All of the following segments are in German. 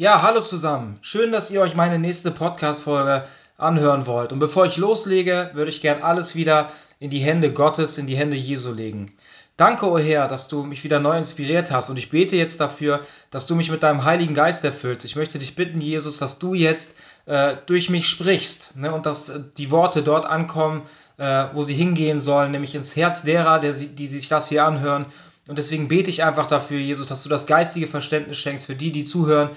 Ja, hallo zusammen. Schön, dass ihr euch meine nächste Podcast-Folge anhören wollt. Und bevor ich loslege, würde ich gern alles wieder in die Hände Gottes, in die Hände Jesu legen. Danke, o oh Herr, dass du mich wieder neu inspiriert hast. Und ich bete jetzt dafür, dass du mich mit deinem Heiligen Geist erfüllst. Ich möchte dich bitten, Jesus, dass du jetzt äh, durch mich sprichst ne, und dass äh, die Worte dort ankommen, äh, wo sie hingehen sollen, nämlich ins Herz derer, der, die sich das hier anhören. Und deswegen bete ich einfach dafür, Jesus, dass du das geistige Verständnis schenkst für die, die zuhören.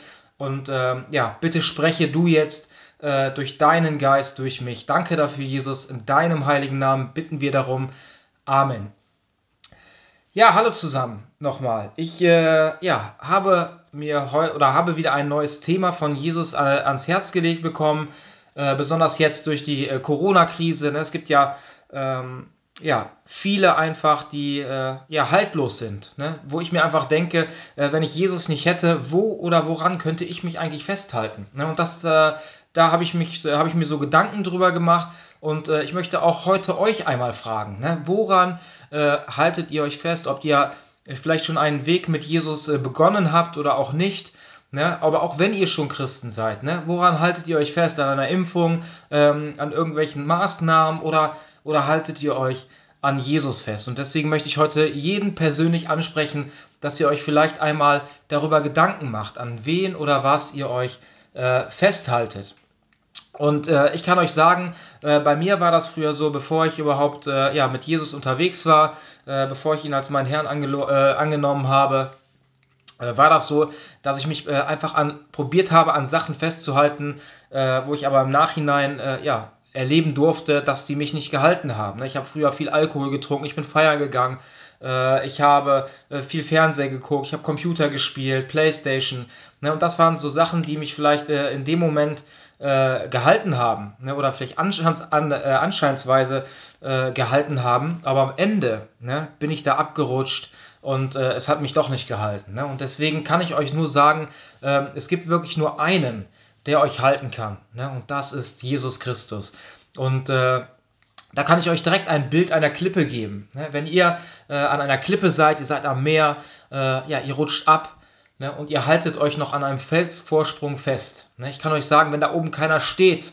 Und ähm, ja, bitte spreche du jetzt äh, durch deinen Geist durch mich. Danke dafür, Jesus. In deinem heiligen Namen bitten wir darum. Amen. Ja, hallo zusammen nochmal. Ich äh, ja, habe mir heute oder habe wieder ein neues Thema von Jesus äh, ans Herz gelegt bekommen, äh, besonders jetzt durch die äh, Corona-Krise. Ne? Es gibt ja, ähm, ja viele einfach, die äh, ja haltlos sind, ne? wo ich mir einfach denke, äh, wenn ich Jesus nicht hätte, wo oder woran könnte ich mich eigentlich festhalten? Ne? Und das da habe ich, mich, hab ich mir so Gedanken drüber gemacht und äh, ich möchte auch heute euch einmal fragen, ne? woran äh, haltet ihr euch fest, ob ihr vielleicht schon einen Weg mit Jesus äh, begonnen habt oder auch nicht. Ne? Aber auch wenn ihr schon Christen seid, ne? woran haltet ihr euch fest? An einer Impfung, ähm, an irgendwelchen Maßnahmen oder, oder haltet ihr euch an Jesus fest? Und deswegen möchte ich heute jeden persönlich ansprechen, dass ihr euch vielleicht einmal darüber Gedanken macht, an wen oder was ihr euch äh, festhaltet. Und äh, ich kann euch sagen, äh, bei mir war das früher so, bevor ich überhaupt äh, ja, mit Jesus unterwegs war, äh, bevor ich ihn als meinen Herrn äh, angenommen habe, war das so, dass ich mich einfach an, probiert habe, an Sachen festzuhalten, wo ich aber im Nachhinein ja, erleben durfte, dass die mich nicht gehalten haben. Ne? Ich habe früher viel Alkohol getrunken, ich bin feiern gegangen, ich habe viel Fernsehen geguckt, ich habe Computer gespielt, Playstation. Ne? Und das waren so Sachen, die mich vielleicht in dem Moment äh, gehalten haben ne, oder vielleicht anschein, an, äh, anscheinsweise äh, gehalten haben, aber am Ende ne, bin ich da abgerutscht und äh, es hat mich doch nicht gehalten. Ne? Und deswegen kann ich euch nur sagen, ähm, es gibt wirklich nur einen, der euch halten kann ne? und das ist Jesus Christus. Und äh, da kann ich euch direkt ein Bild einer Klippe geben. Ne? Wenn ihr äh, an einer Klippe seid, ihr seid am Meer, ja, ihr rutscht ab, ne, und ihr haltet euch noch an einem Felsvorsprung fest. Ne, ich kann euch sagen, wenn da oben keiner steht,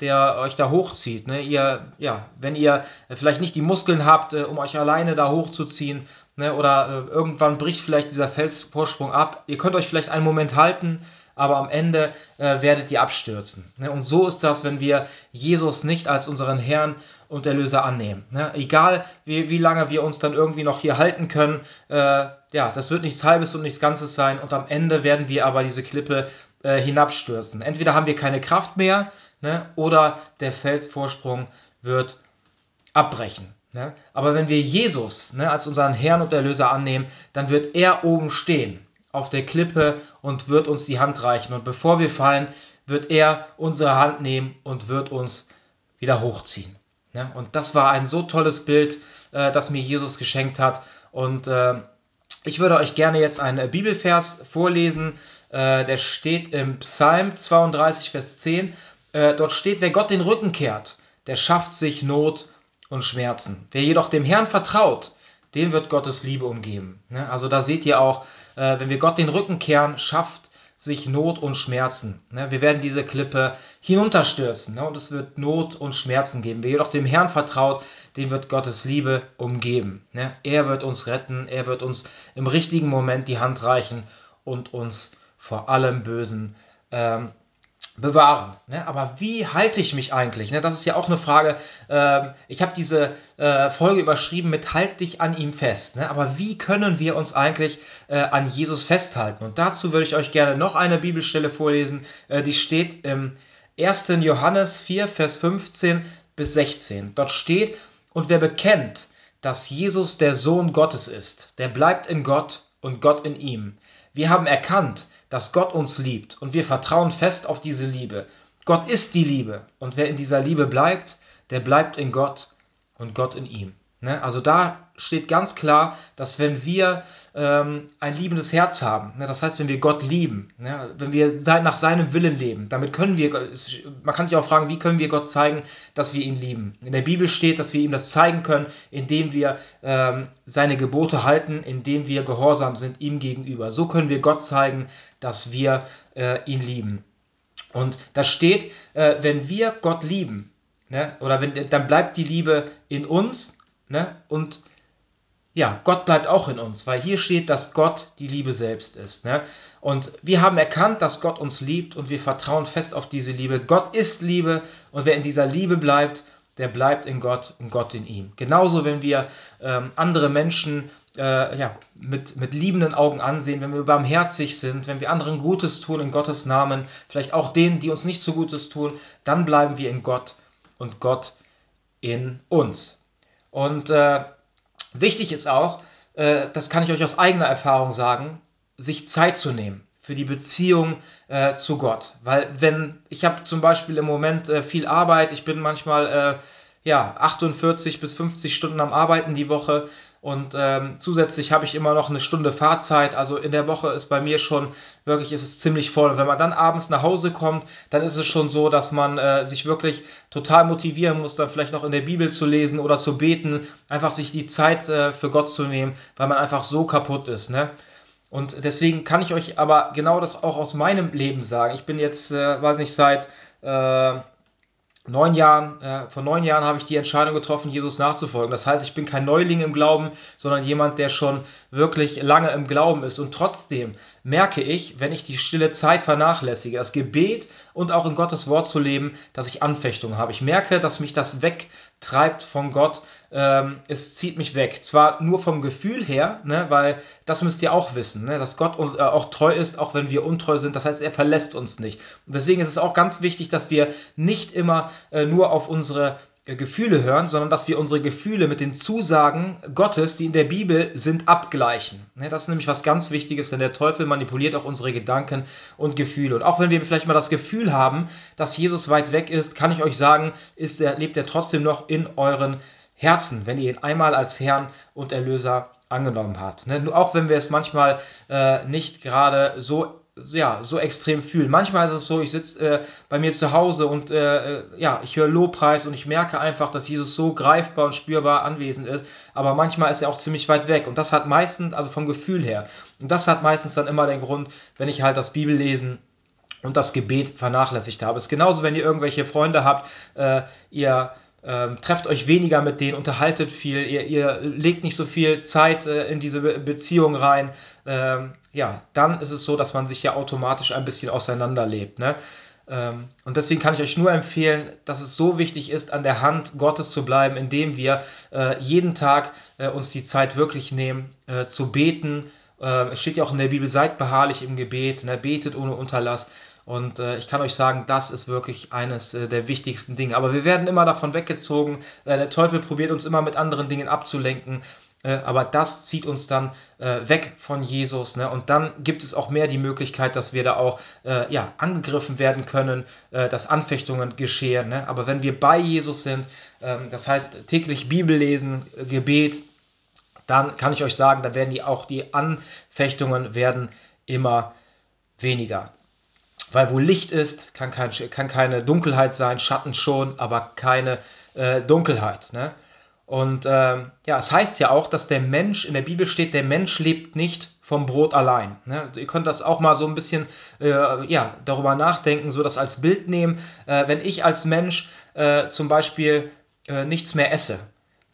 der euch da hochzieht, ne, ihr, ja, wenn ihr vielleicht nicht die Muskeln habt, äh, um euch alleine da hochzuziehen, ne, oder äh, irgendwann bricht vielleicht dieser Felsvorsprung ab, ihr könnt euch vielleicht einen Moment halten, aber am Ende äh, werdet ihr abstürzen. Ne? Und so ist das, wenn wir Jesus nicht als unseren Herrn und Erlöser annehmen. Ne? Egal, wie, wie lange wir uns dann irgendwie noch hier halten können, äh, ja, das wird nichts Halbes und nichts Ganzes sein und am Ende werden wir aber diese Klippe äh, hinabstürzen. Entweder haben wir keine Kraft mehr ne? oder der Felsvorsprung wird abbrechen. Ne? Aber wenn wir Jesus ne, als unseren Herrn und Erlöser annehmen, dann wird er oben stehen auf der Klippe und wird uns die Hand reichen. Und bevor wir fallen, wird er unsere Hand nehmen und wird uns wieder hochziehen. Ja, und das war ein so tolles Bild, äh, das mir Jesus geschenkt hat. Und äh, ich würde euch gerne jetzt einen Bibelvers vorlesen. Äh, der steht im Psalm 32, Vers 10. Äh, dort steht, wer Gott den Rücken kehrt, der schafft sich Not und Schmerzen. Wer jedoch dem Herrn vertraut, den wird Gottes Liebe umgeben. Ne? Also da seht ihr auch, äh, wenn wir Gott den Rücken kehren, schafft sich Not und Schmerzen. Ne? Wir werden diese Klippe hinunterstürzen ne? und es wird Not und Schmerzen geben. Wer jedoch dem Herrn vertraut, dem wird Gottes Liebe umgeben. Er wird uns retten, er wird uns im richtigen Moment die Hand reichen und uns vor allem Bösen ähm, bewahren. Ne? Aber wie halte ich mich eigentlich? Ne? Das ist ja auch eine Frage. Ähm, ich habe diese äh, Folge überschrieben mit Halt dich an ihm fest. Ne? Aber wie können wir uns eigentlich äh, an Jesus festhalten? Und dazu würde ich euch gerne noch eine Bibelstelle vorlesen. Äh, die steht im 1. Johannes 4, Vers 15 bis 16. Dort steht, und wer bekennt, dass Jesus der Sohn Gottes ist, der bleibt in Gott und Gott in ihm. Wir haben erkannt, dass Gott uns liebt und wir vertrauen fest auf diese Liebe. Gott ist die Liebe und wer in dieser Liebe bleibt, der bleibt in Gott und Gott in ihm. Ne? Also da steht ganz klar, dass wenn wir ähm, ein liebendes Herz haben, ne? das heißt, wenn wir Gott lieben, ne? wenn wir nach seinem Willen leben, damit können wir, man kann sich auch fragen, wie können wir Gott zeigen, dass wir ihn lieben. In der Bibel steht, dass wir ihm das zeigen können, indem wir ähm, seine Gebote halten, indem wir gehorsam sind ihm gegenüber. So können wir Gott zeigen, dass wir äh, ihn lieben. Und da steht, äh, wenn wir Gott lieben, ne? oder wenn, dann bleibt die Liebe in uns ne? und ja, Gott bleibt auch in uns, weil hier steht, dass Gott die Liebe selbst ist. Ne? Und wir haben erkannt, dass Gott uns liebt und wir vertrauen fest auf diese Liebe. Gott ist Liebe und wer in dieser Liebe bleibt, der bleibt in Gott und Gott in ihm. Genauso, wenn wir ähm, andere Menschen äh, ja, mit, mit liebenden Augen ansehen, wenn wir barmherzig sind, wenn wir anderen Gutes tun in Gottes Namen, vielleicht auch denen, die uns nicht so Gutes tun, dann bleiben wir in Gott und Gott in uns. Und äh, Wichtig ist auch, äh, das kann ich euch aus eigener Erfahrung sagen, sich Zeit zu nehmen für die Beziehung äh, zu Gott. Weil wenn, ich habe zum Beispiel im Moment äh, viel Arbeit, ich bin manchmal äh, ja, 48 bis 50 Stunden am Arbeiten die Woche und ähm, zusätzlich habe ich immer noch eine Stunde Fahrzeit. Also in der Woche ist bei mir schon wirklich, ist es ziemlich voll. Und wenn man dann abends nach Hause kommt, dann ist es schon so, dass man äh, sich wirklich total motivieren muss, dann vielleicht noch in der Bibel zu lesen oder zu beten, einfach sich die Zeit äh, für Gott zu nehmen, weil man einfach so kaputt ist. Ne? Und deswegen kann ich euch aber genau das auch aus meinem Leben sagen. Ich bin jetzt, äh, weiß nicht, seit äh, neun Jahren, äh, vor neun Jahren habe ich die Entscheidung getroffen, Jesus nachzufolgen. Das heißt, ich bin kein Neuling im Glauben, sondern jemand, der schon wirklich lange im Glauben ist. Und trotzdem merke ich, wenn ich die stille Zeit vernachlässige, das Gebet und auch in Gottes Wort zu leben, dass ich Anfechtungen habe. Ich merke, dass mich das wegtreibt von Gott. Ähm, es zieht mich weg. Zwar nur vom Gefühl her, ne, weil das müsst ihr auch wissen, ne, dass Gott äh, auch treu ist, auch wenn wir untreu sind. Das heißt, er verlässt uns nicht. Und deswegen ist es auch ganz wichtig, dass wir nicht immer äh, nur auf unsere Gefühle hören, sondern dass wir unsere Gefühle mit den Zusagen Gottes, die in der Bibel sind, abgleichen. Das ist nämlich was ganz Wichtiges, denn der Teufel manipuliert auch unsere Gedanken und Gefühle. Und auch wenn wir vielleicht mal das Gefühl haben, dass Jesus weit weg ist, kann ich euch sagen, ist er, lebt er trotzdem noch in euren Herzen, wenn ihr ihn einmal als Herrn und Erlöser angenommen habt. Auch wenn wir es manchmal äh, nicht gerade so ja, so extrem fühlen. Manchmal ist es so, ich sitze äh, bei mir zu Hause und äh, äh, ja, ich höre Lobpreis und ich merke einfach, dass Jesus so greifbar und spürbar anwesend ist. Aber manchmal ist er auch ziemlich weit weg. Und das hat meistens, also vom Gefühl her, und das hat meistens dann immer den Grund, wenn ich halt das Bibellesen und das Gebet vernachlässigt habe. Es ist genauso, wenn ihr irgendwelche Freunde habt, äh, ihr ähm, trefft euch weniger mit denen, unterhaltet viel, ihr, ihr legt nicht so viel Zeit äh, in diese Be Beziehung rein, ähm, ja, dann ist es so, dass man sich ja automatisch ein bisschen auseinanderlebt. Ne? Ähm, und deswegen kann ich euch nur empfehlen, dass es so wichtig ist, an der Hand Gottes zu bleiben, indem wir äh, jeden Tag äh, uns die Zeit wirklich nehmen, äh, zu beten. Äh, es steht ja auch in der Bibel, seid beharrlich im Gebet, ne? betet ohne Unterlass. Und äh, ich kann euch sagen, das ist wirklich eines äh, der wichtigsten Dinge. Aber wir werden immer davon weggezogen. Äh, der Teufel probiert uns immer mit anderen Dingen abzulenken. Äh, aber das zieht uns dann äh, weg von Jesus. Ne? Und dann gibt es auch mehr die Möglichkeit, dass wir da auch äh, ja, angegriffen werden können, dass Anfechtungen geschehen. Ne? Aber wenn wir bei Jesus sind, ähm, das heißt täglich Bibel lesen, Gebet, dann kann ich euch sagen, da werden die auch die Anfechtungen werden immer weniger. Weil wo Licht ist, kann, kein, kann keine Dunkelheit sein, Schatten schon, aber keine äh, Dunkelheit. Ne? Und ähm, ja, es heißt ja auch, dass der Mensch, in der Bibel steht, der Mensch lebt nicht vom Brot allein. Ne? Ihr könnt das auch mal so ein bisschen äh, ja, darüber nachdenken, so das als Bild nehmen. Äh, wenn ich als Mensch äh, zum Beispiel äh, nichts mehr esse,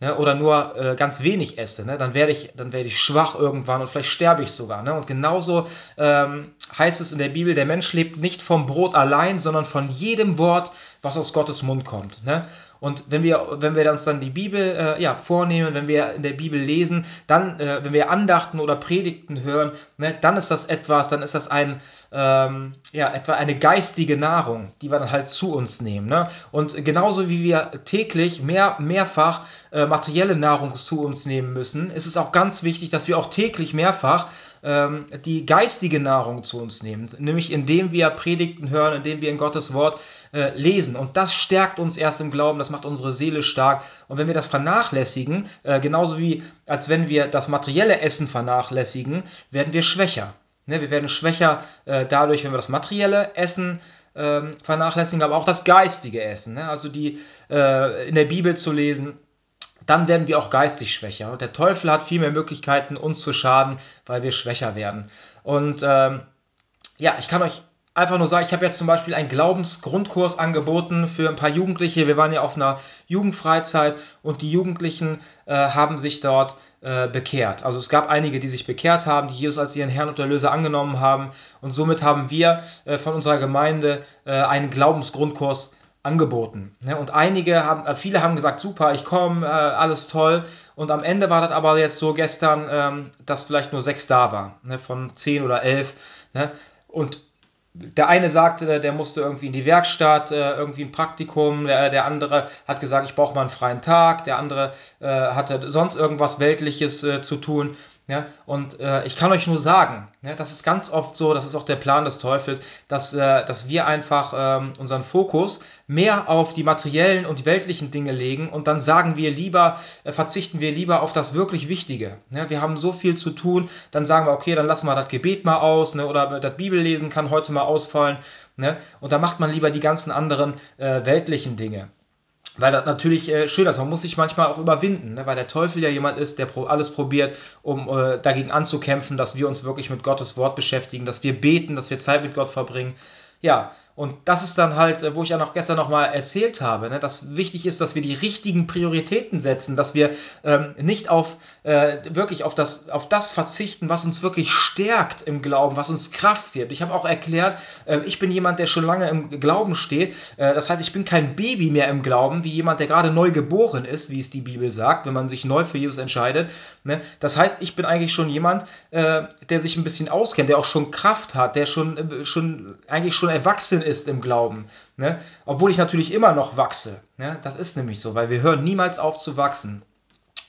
ne, oder nur äh, ganz wenig esse, ne, dann werde ich, dann ich schwach irgendwann und vielleicht sterbe ich sogar. Ne? Und genauso ähm, heißt es in der Bibel, der Mensch lebt nicht vom Brot allein, sondern von jedem Wort, was aus Gottes Mund kommt. Ne? Und wenn wir, wenn wir uns dann die Bibel äh, ja, vornehmen, wenn wir in der Bibel lesen, dann, äh, wenn wir Andachten oder Predigten hören, ne, dann ist das etwas, dann ist das ein, ähm, ja, etwa eine geistige Nahrung, die wir dann halt zu uns nehmen. Ne? Und genauso wie wir täglich mehr, mehrfach äh, materielle Nahrung zu uns nehmen müssen, ist es auch ganz wichtig, dass wir auch täglich mehrfach ähm, die geistige Nahrung zu uns nehmen, nämlich indem wir Predigten hören, indem wir in Gottes Wort äh, lesen. Und das stärkt uns erst im Glauben, das macht unsere Seele stark. Und wenn wir das vernachlässigen, äh, genauso wie als wenn wir das materielle Essen vernachlässigen, werden wir schwächer. Ne, wir werden schwächer äh, dadurch, wenn wir das materielle Essen ähm, vernachlässigen, aber auch das geistige Essen. Ne? Also die in der Bibel zu lesen, dann werden wir auch geistig schwächer. Und der Teufel hat viel mehr Möglichkeiten, uns zu schaden, weil wir schwächer werden. Und ähm, ja, ich kann euch einfach nur sagen, ich habe jetzt zum Beispiel einen Glaubensgrundkurs angeboten für ein paar Jugendliche. Wir waren ja auf einer Jugendfreizeit und die Jugendlichen äh, haben sich dort äh, bekehrt. Also es gab einige, die sich bekehrt haben, die Jesus als ihren Herrn und Erlöser angenommen haben. Und somit haben wir äh, von unserer Gemeinde äh, einen Glaubensgrundkurs angeboten. Ne? Und einige haben, äh, viele haben gesagt, super, ich komme, äh, alles toll. Und am Ende war das aber jetzt so gestern, ähm, dass vielleicht nur sechs da waren, ne? von zehn oder elf. Ne? Und der eine sagte, der musste irgendwie in die Werkstatt, äh, irgendwie ein Praktikum, der, der andere hat gesagt, ich brauche mal einen freien Tag, der andere äh, hatte sonst irgendwas Weltliches äh, zu tun. Ja, und äh, ich kann euch nur sagen, ja, das ist ganz oft so, das ist auch der Plan des Teufels, dass, äh, dass wir einfach ähm, unseren Fokus mehr auf die materiellen und weltlichen Dinge legen und dann sagen wir lieber, äh, verzichten wir lieber auf das wirklich Wichtige. Ja, wir haben so viel zu tun, dann sagen wir, okay, dann lassen wir das Gebet mal aus ne, oder das Bibellesen kann heute mal ausfallen. Ne, und dann macht man lieber die ganzen anderen äh, weltlichen Dinge weil das natürlich äh, schön ist. Man muss sich manchmal auch überwinden, ne? weil der Teufel ja jemand ist, der pro alles probiert, um äh, dagegen anzukämpfen, dass wir uns wirklich mit Gottes Wort beschäftigen, dass wir beten, dass wir Zeit mit Gott verbringen. Ja, und das ist dann halt, äh, wo ich ja noch gestern nochmal erzählt habe, ne, dass wichtig ist, dass wir die richtigen Prioritäten setzen, dass wir ähm, nicht auf äh, wirklich auf das, auf das verzichten, was uns wirklich stärkt im Glauben, was uns Kraft gibt. Ich habe auch erklärt, äh, ich bin jemand, der schon lange im Glauben steht. Äh, das heißt, ich bin kein Baby mehr im Glauben, wie jemand, der gerade neu geboren ist, wie es die Bibel sagt, wenn man sich neu für Jesus entscheidet. Ne? Das heißt, ich bin eigentlich schon jemand, äh, der sich ein bisschen auskennt, der auch schon Kraft hat, der schon, äh, schon eigentlich schon erwachsen ist im Glauben. Ne? Obwohl ich natürlich immer noch wachse. Ne? Das ist nämlich so, weil wir hören niemals auf zu wachsen.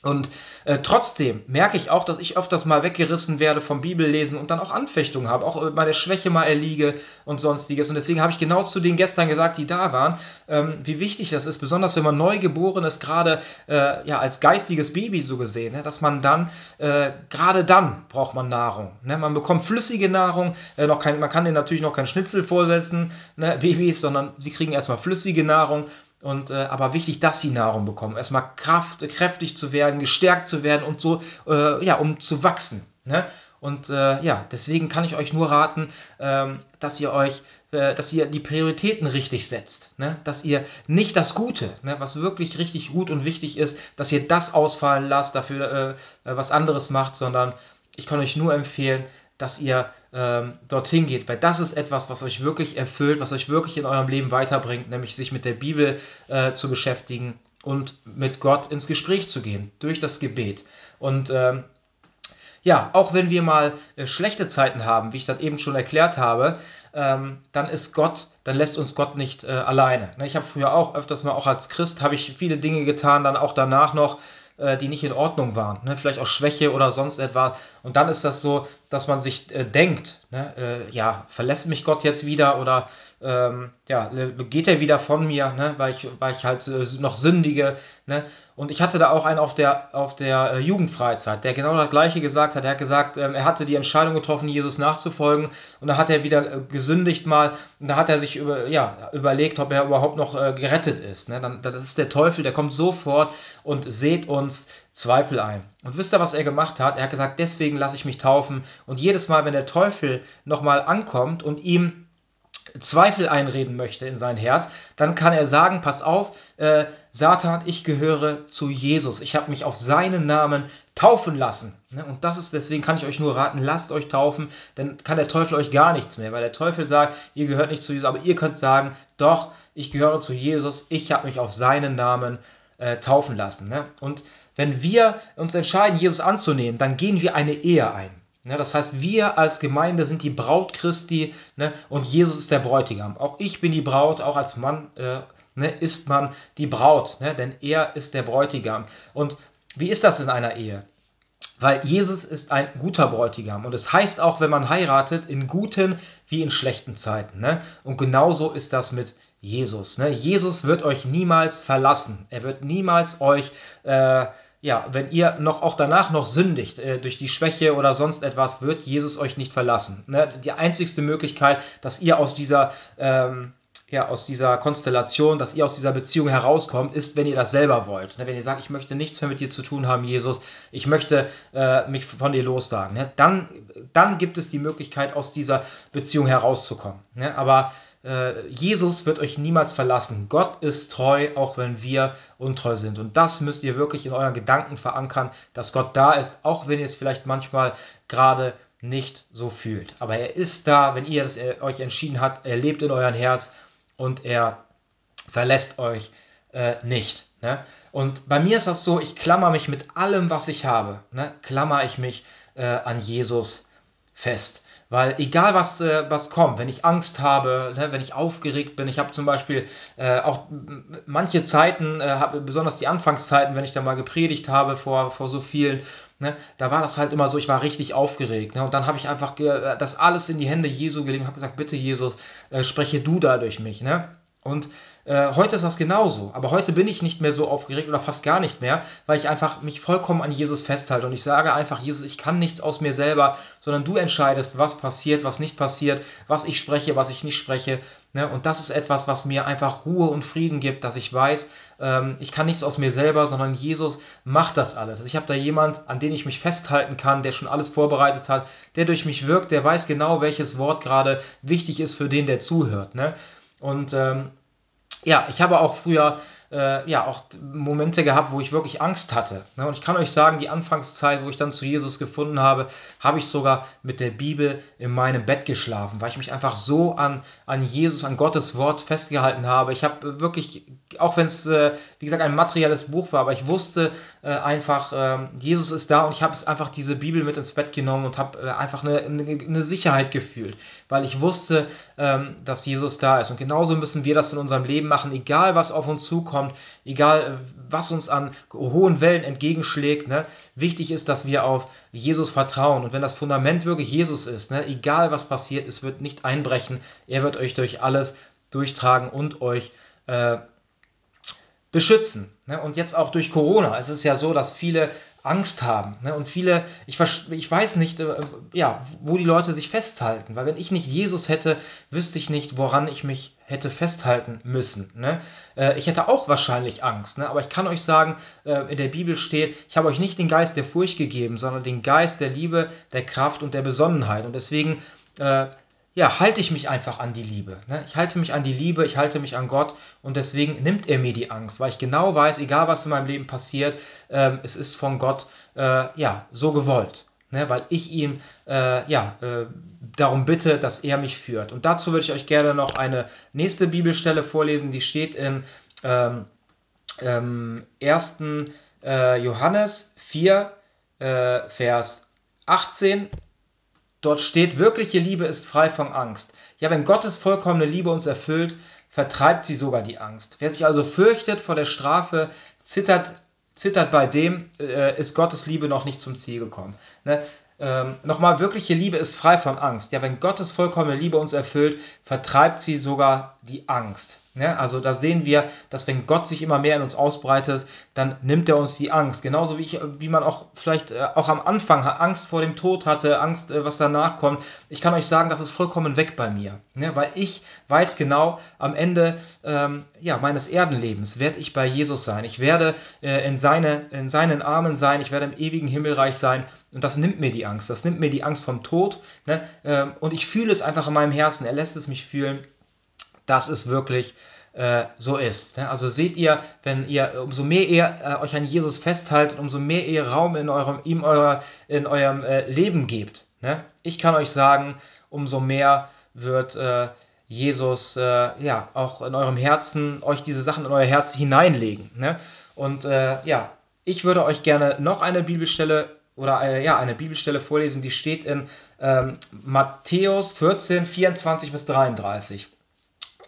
Und äh, trotzdem merke ich auch, dass ich öfters mal weggerissen werde vom Bibellesen und dann auch Anfechtungen habe, auch bei der Schwäche mal erliege und sonstiges. Und deswegen habe ich genau zu denen gestern gesagt, die da waren, ähm, wie wichtig das ist, besonders wenn man neu geboren ist, gerade äh, ja, als geistiges Baby so gesehen, ne, dass man dann, äh, gerade dann braucht man Nahrung. Ne? Man bekommt flüssige Nahrung, äh, noch kein, man kann denen natürlich noch kein Schnitzel vorsetzen, ne, Babys, sondern sie kriegen erstmal flüssige Nahrung und, äh, aber wichtig, dass sie Nahrung bekommen. Erstmal Kraft, kräftig zu werden, gestärkt zu werden und so, äh, ja, um zu wachsen. Ne? Und äh, ja, deswegen kann ich euch nur raten, ähm, dass ihr euch, äh, dass ihr die Prioritäten richtig setzt. Ne? Dass ihr nicht das Gute, ne, was wirklich richtig gut und wichtig ist, dass ihr das ausfallen lasst, dafür äh, äh, was anderes macht, sondern ich kann euch nur empfehlen, dass ihr ähm, dorthin geht, weil das ist etwas, was euch wirklich erfüllt, was euch wirklich in eurem Leben weiterbringt, nämlich sich mit der Bibel äh, zu beschäftigen und mit Gott ins Gespräch zu gehen, durch das Gebet. Und ähm, ja, auch wenn wir mal äh, schlechte Zeiten haben, wie ich das eben schon erklärt habe, ähm, dann ist Gott, dann lässt uns Gott nicht äh, alleine. Ne, ich habe früher auch öfters mal, auch als Christ, habe ich viele Dinge getan, dann auch danach noch, äh, die nicht in Ordnung waren. Ne? Vielleicht auch Schwäche oder sonst etwas. Und dann ist das so, dass man sich äh, denkt, ne? äh, ja, verlässt mich Gott jetzt wieder oder ähm, ja, geht er wieder von mir, ne? weil, ich, weil ich halt äh, noch sündige. Ne? Und ich hatte da auch einen auf der, auf der äh, Jugendfreizeit, der genau das Gleiche gesagt hat. Er hat gesagt, ähm, er hatte die Entscheidung getroffen, Jesus nachzufolgen. Und da hat er wieder äh, gesündigt mal. Und da hat er sich über, ja, überlegt, ob er überhaupt noch äh, gerettet ist. Ne? Dann, das ist der Teufel, der kommt sofort und seht uns Zweifel ein. Und wisst ihr, was er gemacht hat? Er hat gesagt, deswegen lasse ich mich taufen. Und jedes Mal, wenn der Teufel nochmal ankommt und ihm Zweifel einreden möchte in sein Herz, dann kann er sagen, pass auf, äh, Satan, ich gehöre zu Jesus. Ich habe mich auf seinen Namen taufen lassen. Ne? Und das ist, deswegen kann ich euch nur raten, lasst euch taufen, dann kann der Teufel euch gar nichts mehr, weil der Teufel sagt, ihr gehört nicht zu Jesus, aber ihr könnt sagen, doch, ich gehöre zu Jesus, ich habe mich auf seinen Namen äh, taufen lassen. Ne? Und wenn wir uns entscheiden, Jesus anzunehmen, dann gehen wir eine Ehe ein. Ne, das heißt, wir als Gemeinde sind die Braut Christi ne, und Jesus ist der Bräutigam. Auch ich bin die Braut, auch als Mann äh, ne, ist man die Braut, ne, denn er ist der Bräutigam. Und wie ist das in einer Ehe? weil Jesus ist ein guter Bräutigam. Und es heißt auch, wenn man heiratet, in guten wie in schlechten Zeiten. Ne? Und genauso ist das mit Jesus. Ne? Jesus wird euch niemals verlassen. Er wird niemals euch, äh, ja, wenn ihr noch auch danach noch sündigt, äh, durch die Schwäche oder sonst etwas, wird Jesus euch nicht verlassen. Ne? Die einzigste Möglichkeit, dass ihr aus dieser ähm, ja, aus dieser Konstellation, dass ihr aus dieser Beziehung herauskommt, ist, wenn ihr das selber wollt. Ne, wenn ihr sagt, ich möchte nichts mehr mit dir zu tun haben, Jesus, ich möchte äh, mich von dir lossagen, ne, dann, dann gibt es die Möglichkeit, aus dieser Beziehung herauszukommen. Ne, aber äh, Jesus wird euch niemals verlassen. Gott ist treu, auch wenn wir untreu sind. Und das müsst ihr wirklich in euren Gedanken verankern, dass Gott da ist, auch wenn ihr es vielleicht manchmal gerade nicht so fühlt. Aber er ist da, wenn ihr das, äh, euch entschieden habt, er lebt in euren Herz und er verlässt euch äh, nicht. Ne? Und bei mir ist das so, ich klammer mich mit allem, was ich habe, ne? klammer ich mich äh, an Jesus fest. Weil egal was, äh, was kommt, wenn ich Angst habe, ne, wenn ich aufgeregt bin, ich habe zum Beispiel äh, auch manche Zeiten, äh, hab, besonders die Anfangszeiten, wenn ich da mal gepredigt habe vor, vor so vielen, ne, da war das halt immer so, ich war richtig aufgeregt. Ne, und dann habe ich einfach das alles in die Hände Jesu gelegt und habe gesagt, bitte Jesus, äh, spreche du da durch mich. Ne? Und äh, heute ist das genauso. Aber heute bin ich nicht mehr so aufgeregt oder fast gar nicht mehr, weil ich einfach mich vollkommen an Jesus festhalte. Und ich sage einfach, Jesus, ich kann nichts aus mir selber, sondern du entscheidest, was passiert, was nicht passiert, was ich spreche, was ich nicht spreche. Ne? Und das ist etwas, was mir einfach Ruhe und Frieden gibt, dass ich weiß, ähm, ich kann nichts aus mir selber, sondern Jesus macht das alles. Also ich habe da jemand, an den ich mich festhalten kann, der schon alles vorbereitet hat, der durch mich wirkt, der weiß genau, welches Wort gerade wichtig ist für den, der zuhört. Ne? Und ähm, ja, ich habe auch früher äh, ja auch Momente gehabt, wo ich wirklich Angst hatte. Ne? Und ich kann euch sagen, die Anfangszeit, wo ich dann zu Jesus gefunden habe, habe ich sogar mit der Bibel in meinem Bett geschlafen, weil ich mich einfach so an, an Jesus, an Gottes Wort festgehalten habe. Ich habe wirklich, auch wenn es, äh, wie gesagt, ein materielles Buch war, aber ich wusste äh, einfach, äh, Jesus ist da und ich habe einfach diese Bibel mit ins Bett genommen und habe äh, einfach eine, eine, eine, Sicherheit gefühlt, weil ich wusste, ähm, dass Jesus da ist. Und genauso müssen wir das in unserem Leben machen, egal was auf uns zukommt kommt, egal äh, was uns an hohen Wellen entgegenschlägt. Ne? Wichtig ist, dass wir auf Jesus vertrauen. Und wenn das Fundament wirklich Jesus ist, ne? egal was passiert, es wird nicht einbrechen. Er wird euch durch alles durchtragen und euch äh, beschützen. Ne? Und jetzt auch durch Corona. Es ist ja so, dass viele Angst haben. Ne? Und viele, ich, ich weiß nicht, äh, ja, wo die Leute sich festhalten. Weil wenn ich nicht Jesus hätte, wüsste ich nicht, woran ich mich hätte festhalten müssen. Ne? Äh, ich hätte auch wahrscheinlich Angst. Ne? Aber ich kann euch sagen, äh, in der Bibel steht, ich habe euch nicht den Geist der Furcht gegeben, sondern den Geist der Liebe, der Kraft und der Besonnenheit. Und deswegen äh, ja, halte ich mich einfach an die Liebe. Ne? Ich halte mich an die Liebe, ich halte mich an Gott und deswegen nimmt er mir die Angst, weil ich genau weiß, egal was in meinem Leben passiert, ähm, es ist von Gott äh, ja so gewollt. Ne? Weil ich ihm äh, ja, äh, darum bitte, dass er mich führt. Und dazu würde ich euch gerne noch eine nächste Bibelstelle vorlesen, die steht in ähm, ähm, 1. Äh, Johannes 4, äh, Vers 18 Dort steht, wirkliche Liebe ist frei von Angst. Ja, wenn Gottes vollkommene Liebe uns erfüllt, vertreibt sie sogar die Angst. Wer sich also fürchtet vor der Strafe, zittert, zittert bei dem, äh, ist Gottes Liebe noch nicht zum Ziel gekommen. Ne? Ähm, Nochmal, wirkliche Liebe ist frei von Angst. Ja, wenn Gottes vollkommene Liebe uns erfüllt, vertreibt sie sogar die Angst. Ja, also da sehen wir, dass wenn Gott sich immer mehr in uns ausbreitet, dann nimmt er uns die Angst. Genauso wie, ich, wie man auch vielleicht äh, auch am Anfang Angst vor dem Tod hatte, Angst, äh, was danach kommt. Ich kann euch sagen, das ist vollkommen weg bei mir. Ne? Weil ich weiß genau, am Ende ähm, ja, meines Erdenlebens werde ich bei Jesus sein. Ich werde äh, in, seine, in seinen Armen sein. Ich werde im ewigen Himmelreich sein. Und das nimmt mir die Angst. Das nimmt mir die Angst vom Tod. Ne? Ähm, und ich fühle es einfach in meinem Herzen. Er lässt es mich fühlen dass es wirklich äh, so ist. Ne? Also seht ihr, wenn ihr, umso mehr ihr äh, euch an Jesus festhaltet, umso mehr ihr Raum in eurem, ihm euer, in eurem äh, Leben gebt. Ne? Ich kann euch sagen, umso mehr wird äh, Jesus äh, ja auch in eurem Herzen euch diese Sachen in euer Herz hineinlegen. Ne? Und äh, ja, ich würde euch gerne noch eine Bibelstelle oder äh, ja, eine Bibelstelle vorlesen, die steht in ähm, Matthäus 14, 24 bis 33.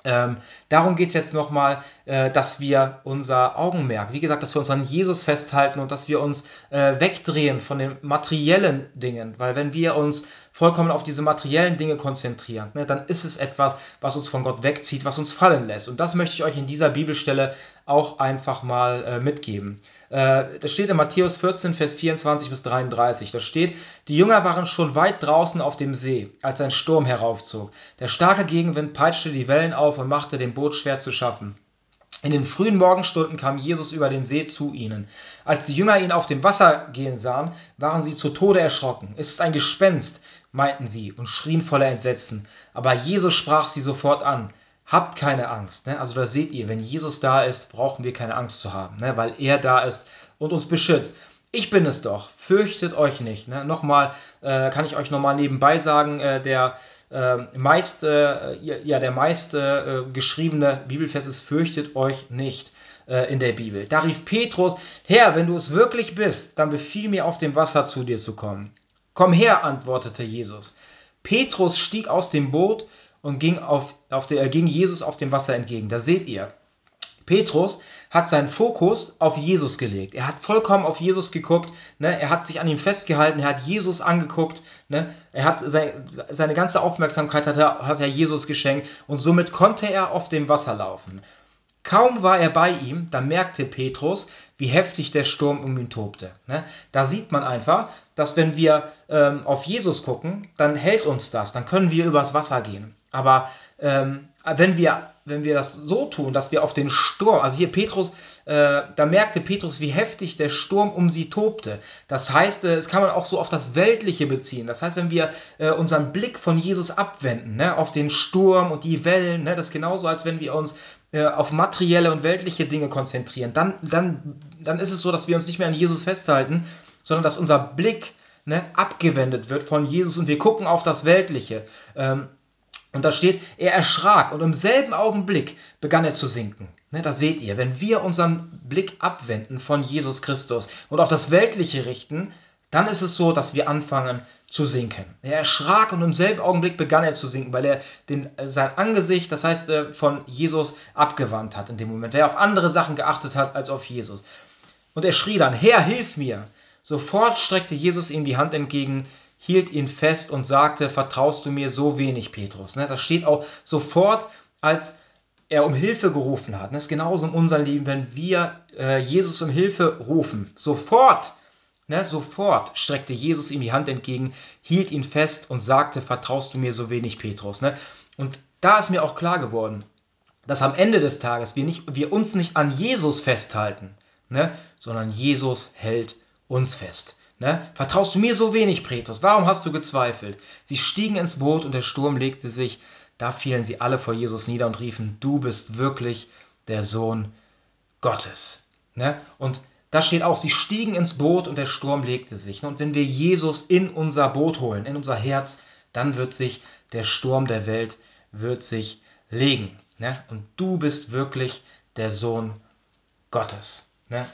Ähm, darum geht es jetzt nochmal, äh, dass wir unser Augenmerk, wie gesagt, dass wir uns an Jesus festhalten und dass wir uns äh, wegdrehen von den materiellen Dingen. Weil wenn wir uns vollkommen auf diese materiellen Dinge konzentrieren, ne, dann ist es etwas, was uns von Gott wegzieht, was uns fallen lässt. Und das möchte ich euch in dieser Bibelstelle auch einfach mal äh, mitgeben. Äh, das steht in Matthäus 14, Vers 24 bis 33. Da steht, die Jünger waren schon weit draußen auf dem See, als ein Sturm heraufzog. Der starke Gegenwind peitschte die Wellen auf und machte dem Boot schwer zu schaffen. In den frühen Morgenstunden kam Jesus über den See zu ihnen. Als die Jünger ihn auf dem Wasser gehen sahen, waren sie zu Tode erschrocken. Es ist ein Gespenst, meinten sie und schrien voller Entsetzen. Aber Jesus sprach sie sofort an. Habt keine Angst. Ne? Also da seht ihr, wenn Jesus da ist, brauchen wir keine Angst zu haben, ne? weil er da ist und uns beschützt. Ich bin es doch, fürchtet euch nicht. Ne? Nochmal äh, kann ich euch nochmal nebenbei sagen, äh, der äh, meist, ja, der meist äh, geschriebene Bibelvers ist, fürchtet euch nicht äh, in der Bibel. Da rief Petrus, Herr, wenn du es wirklich bist, dann befiehl mir auf dem Wasser zu dir zu kommen. Komm her, antwortete Jesus. Petrus stieg aus dem Boot und ging, auf, auf der, ging Jesus auf dem Wasser entgegen. Da seht ihr, Petrus hat seinen Fokus auf Jesus gelegt. Er hat vollkommen auf Jesus geguckt. Ne? Er hat sich an ihm festgehalten. Er hat Jesus angeguckt. Ne? Er hat sein, seine ganze Aufmerksamkeit hat er, hat er Jesus geschenkt und somit konnte er auf dem Wasser laufen. Kaum war er bei ihm, da merkte Petrus, wie heftig der Sturm um ihn tobte. Ne? Da sieht man einfach, dass wenn wir ähm, auf Jesus gucken, dann hält uns das, dann können wir übers Wasser gehen. Aber ähm, wenn, wir, wenn wir das so tun, dass wir auf den Sturm, also hier Petrus, äh, da merkte Petrus, wie heftig der Sturm um sie tobte. Das heißt, äh, es kann man auch so auf das Weltliche beziehen. Das heißt, wenn wir äh, unseren Blick von Jesus abwenden, ne, auf den Sturm und die Wellen, ne, das ist genauso, als wenn wir uns äh, auf materielle und weltliche Dinge konzentrieren, dann, dann, dann ist es so, dass wir uns nicht mehr an Jesus festhalten, sondern dass unser Blick ne, abgewendet wird von Jesus und wir gucken auf das Weltliche. Ähm, und da steht, er erschrak und im selben Augenblick begann er zu sinken. Ne, da seht ihr, wenn wir unseren Blick abwenden von Jesus Christus und auf das Weltliche richten, dann ist es so, dass wir anfangen zu sinken. Er erschrak und im selben Augenblick begann er zu sinken, weil er den, äh, sein Angesicht, das heißt äh, von Jesus, abgewandt hat in dem Moment, weil er auf andere Sachen geachtet hat als auf Jesus. Und er schrie dann, Herr, hilf mir! Sofort streckte Jesus ihm die Hand entgegen, hielt ihn fest und sagte, vertraust du mir so wenig, Petrus? Ne, das steht auch sofort, als er um Hilfe gerufen hat. Das ist genauso in unserem Leben, wenn wir äh, Jesus um Hilfe rufen. Sofort, ne, sofort streckte Jesus ihm die Hand entgegen, hielt ihn fest und sagte, vertraust du mir so wenig, Petrus? Ne? Und da ist mir auch klar geworden, dass am Ende des Tages wir, nicht, wir uns nicht an Jesus festhalten, ne, sondern Jesus hält uns fest. Ne? Vertraust du mir so wenig, Petrus? Warum hast du gezweifelt? Sie stiegen ins Boot und der Sturm legte sich. Da fielen sie alle vor Jesus nieder und riefen, du bist wirklich der Sohn Gottes. Ne? Und da steht auch, sie stiegen ins Boot und der Sturm legte sich. Und wenn wir Jesus in unser Boot holen, in unser Herz, dann wird sich der Sturm der Welt wird sich legen. Ne? Und du bist wirklich der Sohn Gottes. Ne?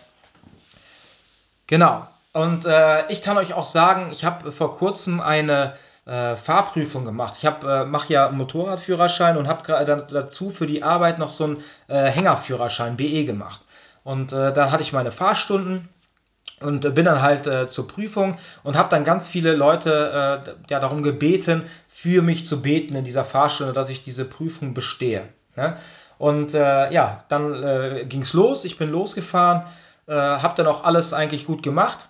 Genau. Und äh, ich kann euch auch sagen, ich habe vor kurzem eine äh, Fahrprüfung gemacht. Ich äh, mache ja Motorradführerschein und habe dazu für die Arbeit noch so einen äh, Hängerführerschein BE gemacht. Und äh, dann hatte ich meine Fahrstunden und bin dann halt äh, zur Prüfung und habe dann ganz viele Leute äh, ja, darum gebeten, für mich zu beten in dieser Fahrstunde, dass ich diese Prüfung bestehe. Ne? Und äh, ja, dann äh, ging es los, ich bin losgefahren, äh, habe dann auch alles eigentlich gut gemacht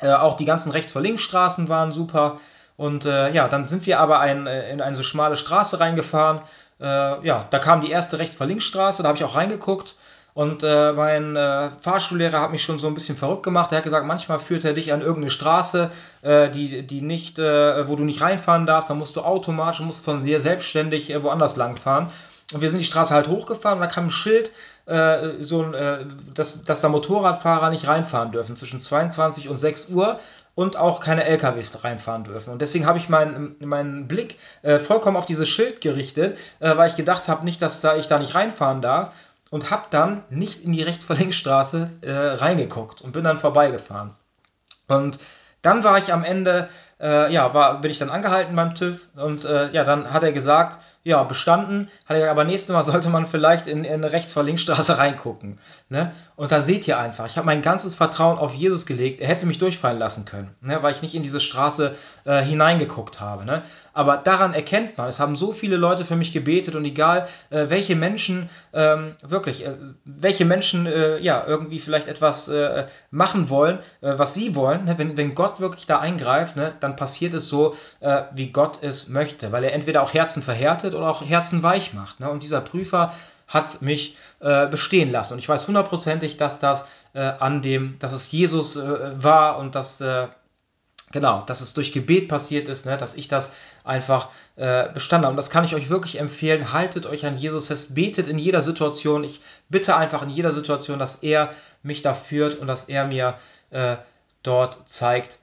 äh, auch die ganzen Rechts vor Links Straßen waren super. Und äh, ja, dann sind wir aber ein, äh, in eine so schmale Straße reingefahren. Äh, ja, da kam die erste Rechts vor Links Straße, da habe ich auch reingeguckt. Und äh, mein äh, Fahrschullehrer hat mich schon so ein bisschen verrückt gemacht. Er hat gesagt, manchmal führt er dich an irgendeine Straße, die, die nicht, wo du nicht reinfahren darfst. Dann musst du automatisch, musst von dir selbstständig woanders langfahren. Und wir sind die Straße halt hochgefahren und da kam ein Schild, äh, so ein, äh, dass, dass da Motorradfahrer nicht reinfahren dürfen zwischen 22 und 6 Uhr und auch keine LKWs reinfahren dürfen. Und deswegen habe ich meinen, meinen Blick äh, vollkommen auf dieses Schild gerichtet, äh, weil ich gedacht habe, nicht, dass da, ich da nicht reinfahren darf. Und habe dann nicht in die Rechtsverlängsstraße äh, reingeguckt und bin dann vorbeigefahren. Und dann war ich am Ende ja, war, bin ich dann angehalten beim TÜV und ja, dann hat er gesagt, ja, bestanden. Hat er gesagt, aber nächstes Mal sollte man vielleicht in, in eine rechts vor Linksstraße reingucken. Ne? Und da seht ihr einfach, ich habe mein ganzes Vertrauen auf Jesus gelegt. Er hätte mich durchfallen lassen können, ne? weil ich nicht in diese Straße äh, hineingeguckt habe. Ne? Aber daran erkennt man, es haben so viele Leute für mich gebetet und egal, äh, welche Menschen ähm, wirklich, äh, welche Menschen äh, ja irgendwie vielleicht etwas äh, machen wollen, äh, was sie wollen, ne? wenn, wenn Gott wirklich da eingreift, ne? dann passiert es so, wie Gott es möchte, weil er entweder auch Herzen verhärtet oder auch Herzen weich macht. Ne? Und dieser Prüfer hat mich äh, bestehen lassen. Und ich weiß hundertprozentig, dass das äh, an dem, dass es Jesus äh, war und dass äh, Genau, dass es durch Gebet passiert ist, ne, dass ich das einfach äh, bestanden habe. Und das kann ich euch wirklich empfehlen. Haltet euch an Jesus fest, betet in jeder Situation. Ich bitte einfach in jeder Situation, dass er mich da führt und dass er mir äh, dort zeigt,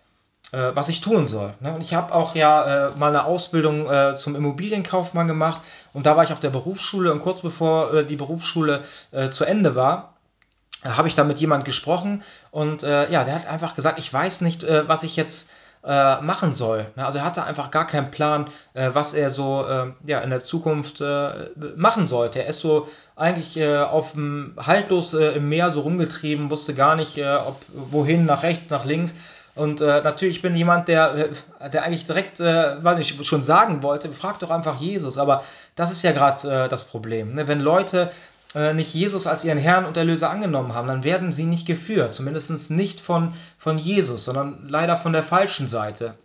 was ich tun soll. Ne? Und ich habe auch ja äh, mal eine Ausbildung äh, zum Immobilienkaufmann gemacht und da war ich auf der Berufsschule und kurz bevor äh, die Berufsschule äh, zu Ende war, habe ich da mit jemand gesprochen und äh, ja, der hat einfach gesagt, ich weiß nicht, was ich jetzt machen soll. Ne? Also er hatte einfach gar keinen Plan, was er so ja, in der Zukunft machen sollte. Er ist so eigentlich auf dem haltlos im Meer so rumgetrieben, wusste gar nicht, ob wohin, nach rechts, nach links. Und äh, natürlich bin jemand, der, der eigentlich direkt, äh, weiß ich, schon sagen wollte, frag doch einfach Jesus. Aber das ist ja gerade äh, das Problem. Ne? Wenn Leute äh, nicht Jesus als ihren Herrn und Erlöser angenommen haben, dann werden sie nicht geführt. Zumindest nicht von, von Jesus, sondern leider von der falschen Seite.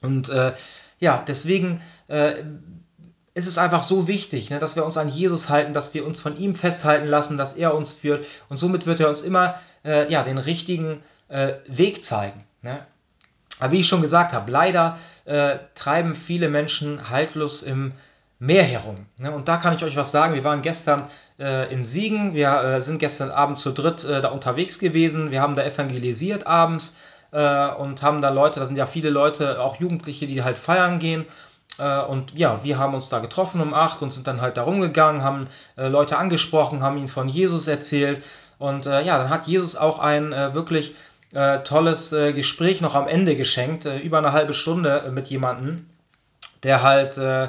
Und äh, ja, deswegen äh, ist es einfach so wichtig, ne, dass wir uns an Jesus halten, dass wir uns von ihm festhalten lassen, dass er uns führt. Und somit wird er uns immer äh, ja, den richtigen äh, Weg zeigen. Ne? Aber wie ich schon gesagt habe, leider äh, treiben viele Menschen haltlos im Meer herum. Ne? Und da kann ich euch was sagen. Wir waren gestern äh, in Siegen. Wir äh, sind gestern Abend zu dritt äh, da unterwegs gewesen. Wir haben da evangelisiert abends äh, und haben da Leute, da sind ja viele Leute, auch Jugendliche, die halt feiern gehen. Äh, und ja, wir haben uns da getroffen um acht und sind dann halt da rumgegangen, haben Leute angesprochen, haben ihnen von Jesus erzählt. Und ja, dann hat Jesus auch ein wirklich äh, tolles äh, Gespräch noch am Ende geschenkt, äh, über eine halbe Stunde äh, mit jemandem, der halt äh,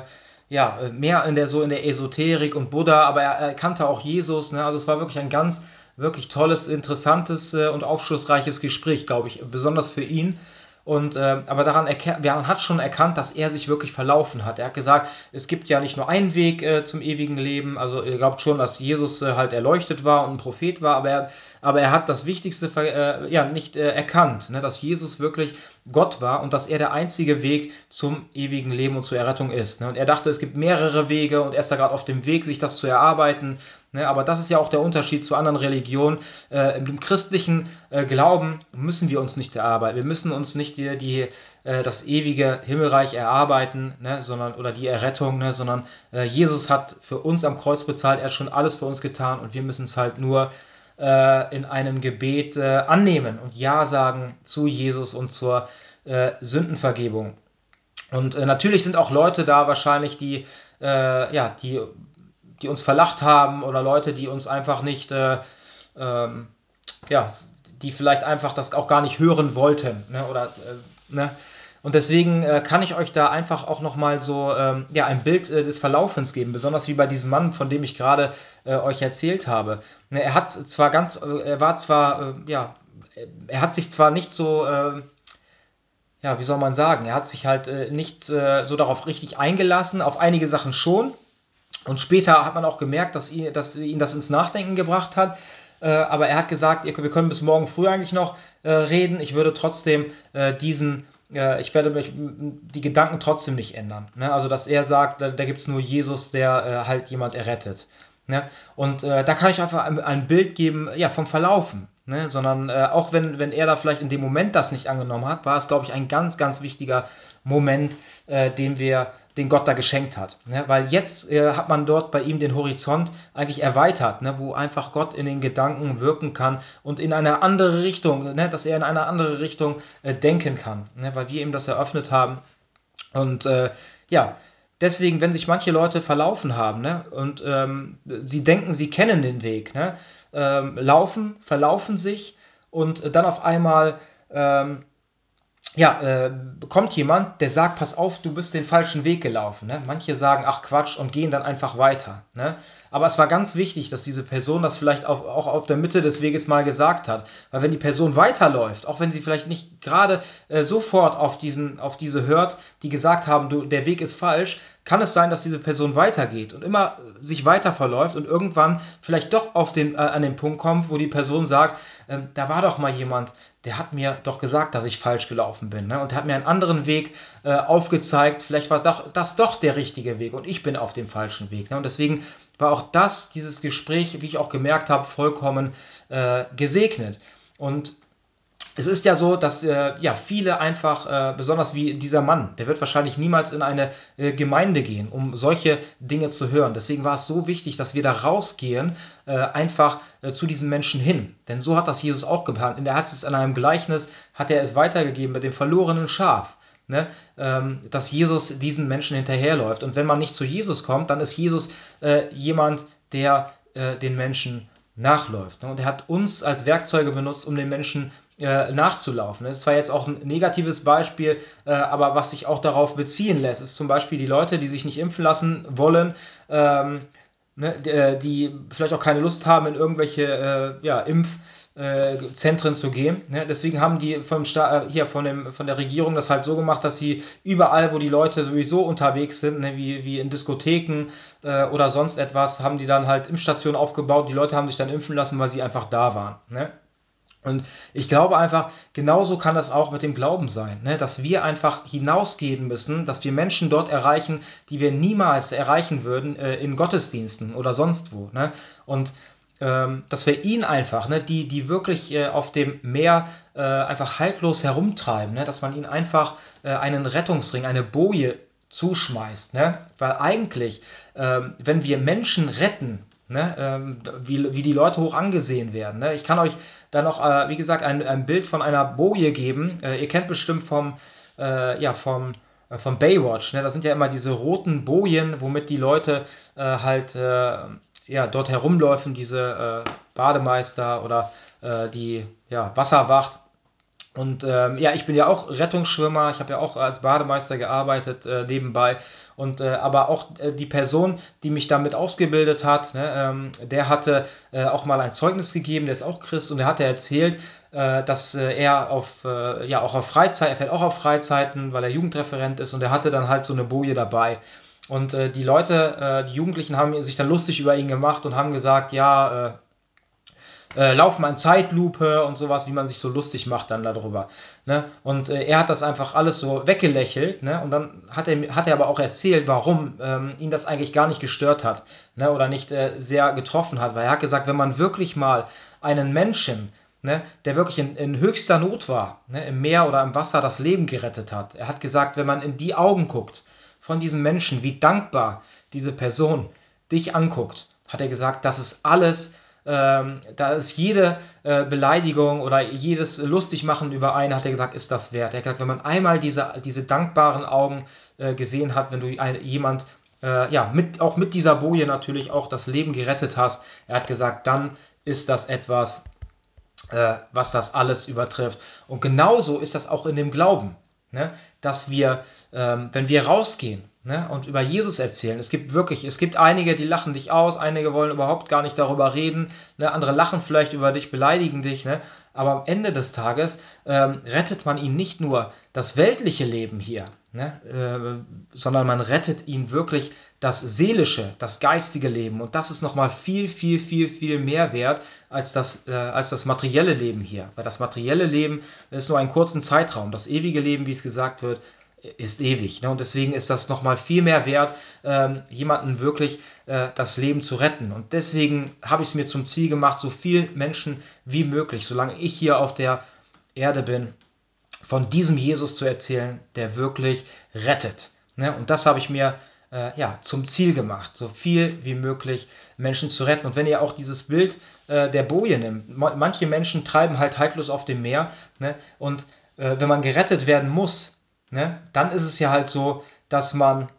ja mehr in der so in der Esoterik und Buddha, aber er, er kannte auch Jesus. Ne? Also es war wirklich ein ganz wirklich tolles, interessantes äh, und aufschlussreiches Gespräch, glaube ich, besonders für ihn. Und, äh, aber daran erkennt, man hat schon erkannt, dass er sich wirklich verlaufen hat. Er hat gesagt, es gibt ja nicht nur einen Weg äh, zum ewigen Leben. Also ihr glaubt schon, dass Jesus äh, halt erleuchtet war und ein Prophet war, aber er, aber er hat das Wichtigste äh, ja, nicht äh, erkannt, ne? dass Jesus wirklich Gott war und dass er der einzige Weg zum ewigen Leben und zur Errettung ist. Ne? Und er dachte, es gibt mehrere Wege und er ist da gerade auf dem Weg, sich das zu erarbeiten. Ne? Aber das ist ja auch der Unterschied zu anderen Religionen. Äh, Im christlichen äh, Glauben müssen wir uns nicht erarbeiten. Wir müssen uns nicht die, die äh, das ewige Himmelreich erarbeiten, ne? sondern, oder die Errettung, ne? sondern äh, Jesus hat für uns am Kreuz bezahlt. Er hat schon alles für uns getan und wir müssen es halt nur äh, in einem Gebet äh, annehmen und Ja sagen zu Jesus und zur Sündenvergebung. Und natürlich sind auch Leute da wahrscheinlich, die, ja, die die uns verlacht haben oder Leute, die uns einfach nicht, äh, ähm, ja, die vielleicht einfach das auch gar nicht hören wollten. Ne? Oder, äh, ne? Und deswegen äh, kann ich euch da einfach auch nochmal so ähm, ja, ein Bild äh, des Verlaufens geben, besonders wie bei diesem Mann, von dem ich gerade äh, euch erzählt habe. Ne, er hat zwar ganz, äh, er war zwar, ja, er hat sich zwar nicht so ja, wie soll man sagen, er hat sich halt äh, nicht äh, so darauf richtig eingelassen, auf einige Sachen schon, und später hat man auch gemerkt, dass ihn, dass ihn das ins Nachdenken gebracht hat. Äh, aber er hat gesagt, wir können bis morgen früh eigentlich noch äh, reden. Ich würde trotzdem äh, diesen, äh, ich werde mich, die Gedanken trotzdem nicht ändern. Ne? Also, dass er sagt, da, da gibt es nur Jesus, der äh, halt jemand errettet. Ne? Und äh, da kann ich einfach ein, ein, Bild geben ja, vom Verlaufen. Ne? Sondern auch wenn, wenn er da vielleicht in dem Moment das nicht angenommen hat, war es, glaube ich, ein ganz, ganz wichtiger Moment, den wir den Gott da geschenkt hat. Ne? Weil jetzt äh, hat man dort bei ihm den Horizont eigentlich erweitert, ne? wo einfach Gott in den Gedanken wirken kann und in eine andere Richtung, ne? dass er in eine andere Richtung äh, denken kann, ne? weil wir ihm das eröffnet haben. Und äh, ja, deswegen, wenn sich manche Leute verlaufen haben ne? und ähm, sie denken, sie kennen den Weg, ne? ähm, laufen, verlaufen sich und dann auf einmal ähm, ja, äh, kommt jemand, der sagt, pass auf, du bist den falschen Weg gelaufen. Ne? Manche sagen, ach Quatsch und gehen dann einfach weiter. Ne? Aber es war ganz wichtig, dass diese Person das vielleicht auf, auch auf der Mitte des Weges mal gesagt hat. Weil wenn die Person weiterläuft, auch wenn sie vielleicht nicht gerade äh, sofort auf, diesen, auf diese hört, die gesagt haben, du, der Weg ist falsch, kann es sein, dass diese Person weitergeht und immer sich weiter verläuft und irgendwann vielleicht doch auf den, äh, an den Punkt kommt, wo die Person sagt, äh, da war doch mal jemand, der hat mir doch gesagt, dass ich falsch gelaufen bin. Ne? Und hat mir einen anderen Weg äh, aufgezeigt. Vielleicht war doch, das doch der richtige Weg und ich bin auf dem falschen Weg. Ne? Und deswegen war auch das, dieses Gespräch, wie ich auch gemerkt habe, vollkommen äh, gesegnet. Und es ist ja so, dass äh, ja, viele einfach, äh, besonders wie dieser Mann, der wird wahrscheinlich niemals in eine äh, Gemeinde gehen, um solche Dinge zu hören. Deswegen war es so wichtig, dass wir da rausgehen, äh, einfach äh, zu diesen Menschen hin. Denn so hat das Jesus auch geplant. Er hat es in einem Gleichnis, hat er es weitergegeben mit dem verlorenen Schaf. Ne, ähm, dass Jesus diesen Menschen hinterherläuft. Und wenn man nicht zu Jesus kommt, dann ist Jesus äh, jemand, der den Menschen nachläuft. Ne? Und er hat uns als Werkzeuge benutzt, um den Menschen äh, nachzulaufen. Das zwar jetzt auch ein negatives Beispiel, äh, aber was sich auch darauf beziehen lässt, ist zum Beispiel die Leute, die sich nicht impfen lassen wollen, ähm, ne, äh, die vielleicht auch keine Lust haben, in irgendwelche äh, ja, Impfzentren zu gehen. Ne? Deswegen haben die vom Sta hier von, dem, von der Regierung das halt so gemacht, dass sie überall, wo die Leute sowieso unterwegs sind, ne, wie, wie in Diskotheken oder sonst etwas, haben die dann halt Impfstationen aufgebaut. Die Leute haben sich dann impfen lassen, weil sie einfach da waren. Und ich glaube einfach, genauso kann das auch mit dem Glauben sein, ne? dass wir einfach hinausgehen müssen, dass wir Menschen dort erreichen, die wir niemals erreichen würden äh, in Gottesdiensten oder sonst wo. Ne? Und ähm, dass wir ihn einfach, ne, die, die wirklich äh, auf dem Meer äh, einfach haltlos herumtreiben, ne, dass man ihnen einfach äh, einen Rettungsring, eine Boje zuschmeißt. Ne? Weil eigentlich, ähm, wenn wir Menschen retten, Ne, ähm, wie, wie die Leute hoch angesehen werden. Ne? Ich kann euch da noch, äh, wie gesagt, ein, ein Bild von einer Boje geben. Äh, ihr kennt bestimmt vom, äh, ja, vom, äh, vom Baywatch. Ne? Da sind ja immer diese roten Bojen, womit die Leute äh, halt äh, ja, dort herumläufen, diese Bademeister oder die ja, Wasserwacht. Und ähm, ja, ich bin ja auch Rettungsschwimmer, ich habe ja auch als Bademeister gearbeitet äh, nebenbei. Und äh, aber auch äh, die Person, die mich damit ausgebildet hat, ne, ähm, der hatte äh, auch mal ein Zeugnis gegeben, der ist auch Christ und der hatte erzählt, äh, dass äh, er auf ja auch auf Freizeit, er fährt auch auf Freizeiten, weil er Jugendreferent ist und er hatte dann halt so eine Boje dabei. Und die Leute, die Jugendlichen haben sich dann lustig über ihn gemacht und haben gesagt, ja, äh, lauf mal in Zeitlupe und sowas, wie man sich so lustig macht dann darüber. Ne? Und äh, er hat das einfach alles so weggelächelt, ne? Und dann hat er, hat er aber auch erzählt, warum ähm, ihn das eigentlich gar nicht gestört hat, ne? Oder nicht äh, sehr getroffen hat. Weil er hat gesagt, wenn man wirklich mal einen Menschen Ne, der wirklich in, in, höchster Not war, ne, im Meer oder im Wasser das Leben gerettet hat. Er hat gesagt, wenn man in die Augen guckt von diesem Menschen, wie dankbar diese Person dich anguckt, hat er gesagt, das ist alles ähm, da ist jede äh, Beleidigung oder jedes Lustigmachen über einen, hat er gesagt, ist das wert. Er hat gesagt, wenn man einmal diese, diese dankbaren Augen äh, gesehen hat, wenn du ein, jemand äh, ja, mit, auch mit dieser Boje natürlich auch das Leben gerettet hast, er hat gesagt, dann ist das etwas, äh, was das alles übertrifft. Und genauso ist das auch in dem Glauben, ne? dass wir, ähm, wenn wir rausgehen, ne, und über Jesus erzählen. Es gibt wirklich, es gibt einige, die lachen dich aus, einige wollen überhaupt gar nicht darüber reden, ne, andere lachen vielleicht über dich, beleidigen dich, ne, aber am Ende des Tages ähm, rettet man ihnen nicht nur das weltliche Leben hier, ne, äh, sondern man rettet ihnen wirklich das seelische, das geistige Leben. Und das ist nochmal viel, viel, viel, viel mehr wert als das, äh, als das materielle Leben hier. Weil das materielle Leben ist nur einen kurzen Zeitraum. Das ewige Leben, wie es gesagt wird, ist ewig. Ne? Und deswegen ist das nochmal viel mehr wert, ähm, jemanden wirklich äh, das Leben zu retten. Und deswegen habe ich es mir zum Ziel gemacht, so viel Menschen wie möglich, solange ich hier auf der Erde bin, von diesem Jesus zu erzählen, der wirklich rettet. Ne? Und das habe ich mir äh, ja, zum Ziel gemacht, so viel wie möglich Menschen zu retten. Und wenn ihr auch dieses Bild äh, der Boje nimmt, manche Menschen treiben halt haltlos auf dem Meer ne? und äh, wenn man gerettet werden muss, ne, dann ist es ja halt so, dass man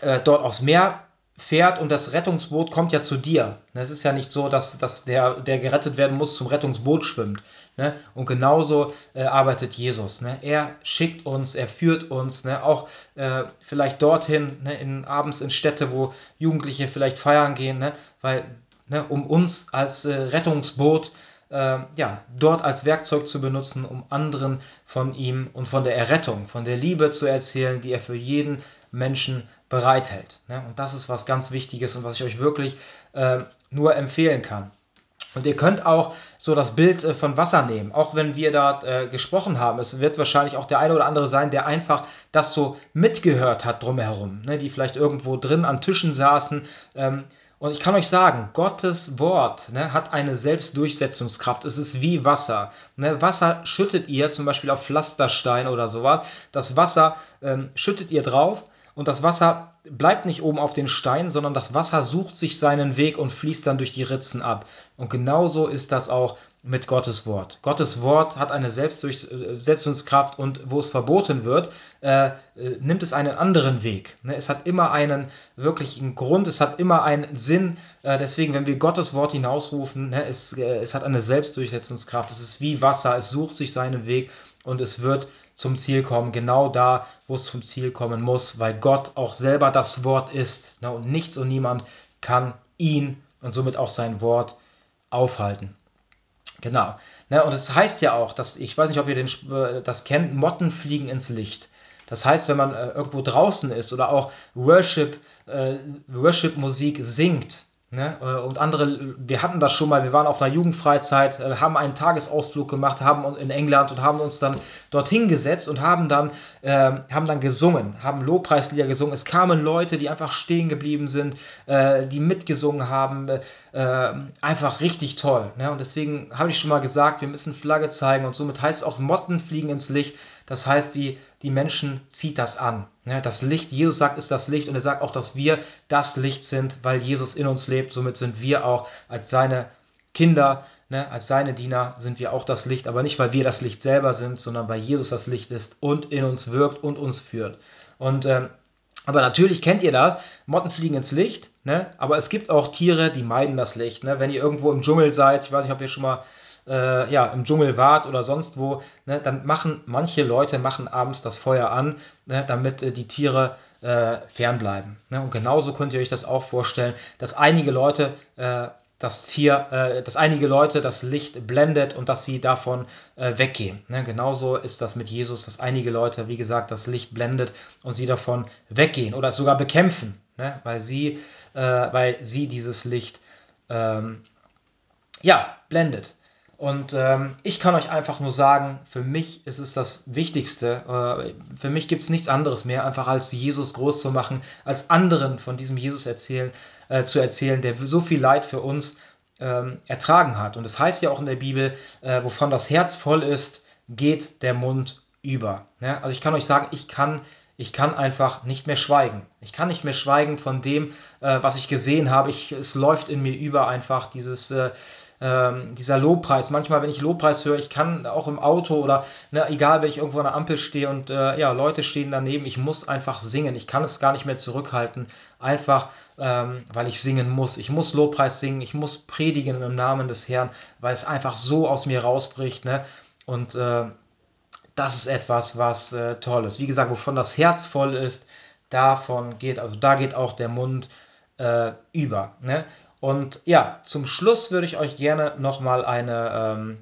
äh, dort aufs Meer fährt und das Rettungsboot kommt ja zu dir. Ne, es ist ja nicht so, dass, dass der, der gerettet werden muss, zum Rettungsboot schwimmt. Ne? Und genauso äh, arbeitet Jesus. Ne? Er schickt uns, er führt uns, ne? auch äh, vielleicht dorthin, ne? in, abends in Städte, wo Jugendliche vielleicht feiern gehen, ne? weil ne? um uns als äh, Rettungsboot äh, ja, dort als Werkzeug zu benutzen, um anderen von ihm und von der Errettung, von der Liebe zu erzählen, die er für jeden Menschen bereithält. Ne? Und das ist was ganz Wichtiges und was ich euch wirklich äh, nur empfehlen kann. Und ihr könnt auch so das Bild äh, von Wasser nehmen, auch wenn wir da äh, gesprochen haben. Es wird wahrscheinlich auch der eine oder andere sein, der einfach das so mitgehört hat drumherum, ne? die vielleicht irgendwo drin an Tischen saßen. Ähm, und ich kann euch sagen, Gottes Wort ne, hat eine Selbstdurchsetzungskraft. Es ist wie Wasser. Ne? Wasser schüttet ihr zum Beispiel auf Pflasterstein oder sowas. Das Wasser ähm, schüttet ihr drauf und das Wasser bleibt nicht oben auf den Stein, sondern das Wasser sucht sich seinen Weg und fließt dann durch die Ritzen ab. Und genauso ist das auch mit Gottes Wort. Gottes Wort hat eine Selbstdurchsetzungskraft und wo es verboten wird, äh, äh, nimmt es einen anderen Weg. Ne? Es hat immer einen wirklichen Grund, es hat immer einen Sinn. Äh, deswegen, wenn wir Gottes Wort hinausrufen, ne, es, äh, es hat eine Selbstdurchsetzungskraft. Es ist wie Wasser, es sucht sich seinen Weg und es wird zum Ziel kommen, genau da, wo es zum Ziel kommen muss, weil Gott auch selber das Wort ist ne, und nichts und niemand kann ihn und somit auch sein Wort aufhalten. Genau. Ne, und es das heißt ja auch, dass, ich weiß nicht, ob ihr den, äh, das kennt, Motten fliegen ins Licht. Das heißt, wenn man äh, irgendwo draußen ist oder auch Worship, äh, Worship-Musik singt, Ne? Äh, und andere, wir hatten das schon mal, wir waren auf einer Jugendfreizeit, äh, haben einen Tagesausflug gemacht, haben in England und haben uns dann dorthin gesetzt und haben dann, äh, haben dann gesungen, haben Lobpreislieder gesungen. Es kamen Leute, die einfach stehen geblieben sind, äh, die mitgesungen haben. Äh, einfach richtig toll. Ne? Und deswegen habe ich schon mal gesagt, wir müssen Flagge zeigen und somit heißt es auch Motten fliegen ins Licht. Das heißt, die, die Menschen zieht das an. Ne? Das Licht, Jesus sagt, ist das Licht und er sagt auch, dass wir das Licht sind, weil Jesus in uns lebt. Somit sind wir auch als seine Kinder, ne, als seine Diener sind wir auch das Licht, aber nicht, weil wir das Licht selber sind, sondern weil Jesus das Licht ist und in uns wirkt und uns führt. Und ähm, aber natürlich kennt ihr das, Motten fliegen ins Licht, ne? aber es gibt auch Tiere, die meiden das Licht. Wenn ihr irgendwo im Dschungel seid, ich weiß nicht, ob ihr schon mal äh, ja, im Dschungel wart oder sonst wo, ne, dann machen manche Leute machen abends das Feuer an, ne, damit äh, die Tiere äh, fernbleiben. Ne? Und genauso könnt ihr euch das auch vorstellen, dass einige Leute äh, das Tier, äh, dass einige Leute das Licht blendet und dass sie davon äh, weggehen. Ne? Genauso ist das mit Jesus, dass einige Leute, wie gesagt, das Licht blendet und sie davon weggehen oder es sogar bekämpfen, ne? weil, sie, weil sie dieses Licht ähm, ja, blendet. Und ähm, ich kann euch einfach nur sagen, für mich ist es das Wichtigste. Äh, für mich gibt es nichts anderes mehr, einfach als Jesus groß zu machen, als anderen von diesem Jesus erzählen, äh, zu erzählen, der so viel Leid für uns ähm, ertragen hat. Und es das heißt ja auch in der Bibel, äh, wovon das Herz voll ist, geht der Mund über. Ja? Also ich kann euch sagen, ich kann ich kann einfach nicht mehr schweigen. Ich kann nicht mehr schweigen von dem, äh, was ich gesehen habe. Ich, es läuft in mir über einfach dieses, äh, ähm, dieser Lobpreis. Manchmal, wenn ich Lobpreis höre, ich kann auch im Auto oder ne, egal, wenn ich irgendwo an der Ampel stehe und äh, ja, Leute stehen daneben, ich muss einfach singen. Ich kann es gar nicht mehr zurückhalten, einfach ähm, weil ich singen muss. Ich muss Lobpreis singen, ich muss predigen im Namen des Herrn, weil es einfach so aus mir rausbricht. Ne? Und äh, das ist etwas, was äh, toll ist. Wie gesagt, wovon das Herz voll ist, davon geht, also da geht auch der Mund äh, über. Ne? Und ja, zum Schluss würde ich euch gerne nochmal eine ähm,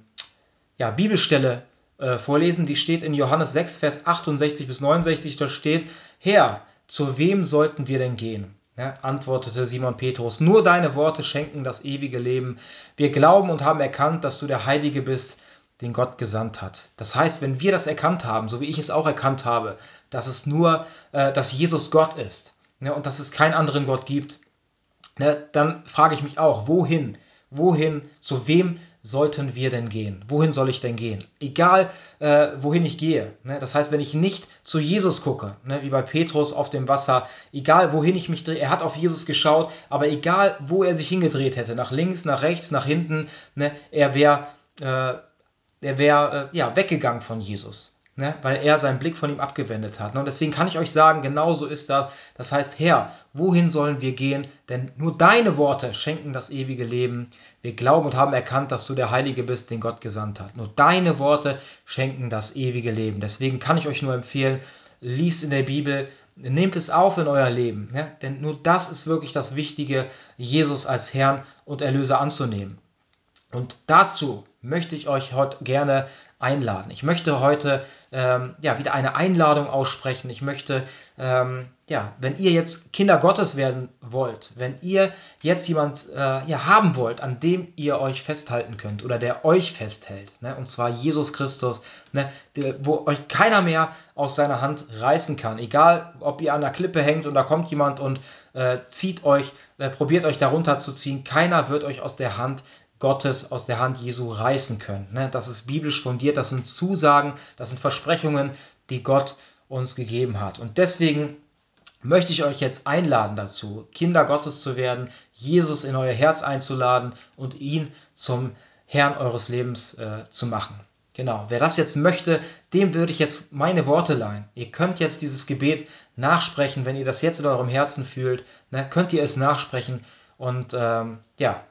ja, Bibelstelle äh, vorlesen. Die steht in Johannes 6, Vers 68 bis 69. Da steht, Herr, zu wem sollten wir denn gehen? Ja, antwortete Simon Petrus, nur deine Worte schenken das ewige Leben. Wir glauben und haben erkannt, dass du der Heilige bist, den Gott gesandt hat. Das heißt, wenn wir das erkannt haben, so wie ich es auch erkannt habe, dass es nur, äh, dass Jesus Gott ist ne, und dass es keinen anderen Gott gibt, ne, dann frage ich mich auch, wohin? Wohin? Zu wem sollten wir denn gehen? Wohin soll ich denn gehen? Egal, äh, wohin ich gehe. Ne? Das heißt, wenn ich nicht zu Jesus gucke, ne, wie bei Petrus auf dem Wasser, egal wohin ich mich drehe, er hat auf Jesus geschaut, aber egal, wo er sich hingedreht hätte, nach links, nach rechts, nach hinten, ne, er wäre äh, wär, äh, ja, weggegangen von Jesus. Ne, weil er seinen Blick von ihm abgewendet hat. Ne? Und deswegen kann ich euch sagen, genau so ist das. Das heißt, Herr, wohin sollen wir gehen? Denn nur deine Worte schenken das ewige Leben. Wir glauben und haben erkannt, dass du der Heilige bist, den Gott gesandt hat. Nur deine Worte schenken das ewige Leben. Deswegen kann ich euch nur empfehlen, liest in der Bibel, nehmt es auf in euer Leben. Ne? Denn nur das ist wirklich das Wichtige, Jesus als Herrn und Erlöser anzunehmen. Und dazu möchte ich euch heute gerne einladen. Ich möchte heute ähm, ja, wieder eine Einladung aussprechen. Ich möchte, ähm, ja, wenn ihr jetzt Kinder Gottes werden wollt, wenn ihr jetzt jemand äh, ja, haben wollt, an dem ihr euch festhalten könnt oder der euch festhält, ne, und zwar Jesus Christus, ne, der, wo euch keiner mehr aus seiner Hand reißen kann, egal ob ihr an der Klippe hängt und da kommt jemand und äh, zieht euch, äh, probiert euch darunter zu ziehen, keiner wird euch aus der Hand Gottes aus der Hand Jesu reißen können. Ne? Das ist biblisch fundiert, das sind Zusagen, das sind Versprechungen, die Gott uns gegeben hat. Und deswegen möchte ich euch jetzt einladen dazu, Kinder Gottes zu werden, Jesus in euer Herz einzuladen und ihn zum Herrn eures Lebens äh, zu machen. Genau, wer das jetzt möchte, dem würde ich jetzt meine Worte leihen. Ihr könnt jetzt dieses Gebet nachsprechen, wenn ihr das jetzt in eurem Herzen fühlt, ne, könnt ihr es nachsprechen und ähm, ja,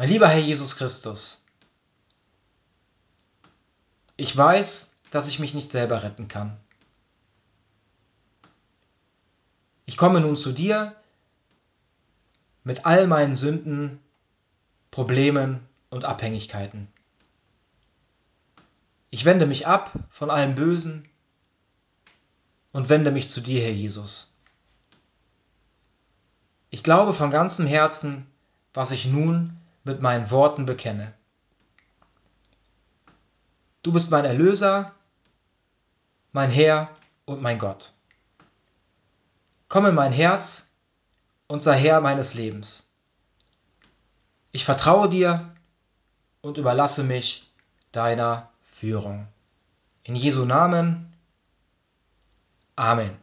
mein lieber Herr Jesus Christus, ich weiß, dass ich mich nicht selber retten kann. Ich komme nun zu dir mit all meinen Sünden, Problemen und Abhängigkeiten. Ich wende mich ab von allem Bösen und wende mich zu dir, Herr Jesus. Ich glaube von ganzem Herzen, was ich nun mit meinen Worten bekenne. Du bist mein Erlöser, mein Herr und mein Gott. Komm in mein Herz und sei Herr meines Lebens. Ich vertraue dir und überlasse mich deiner Führung. In Jesu Namen. Amen.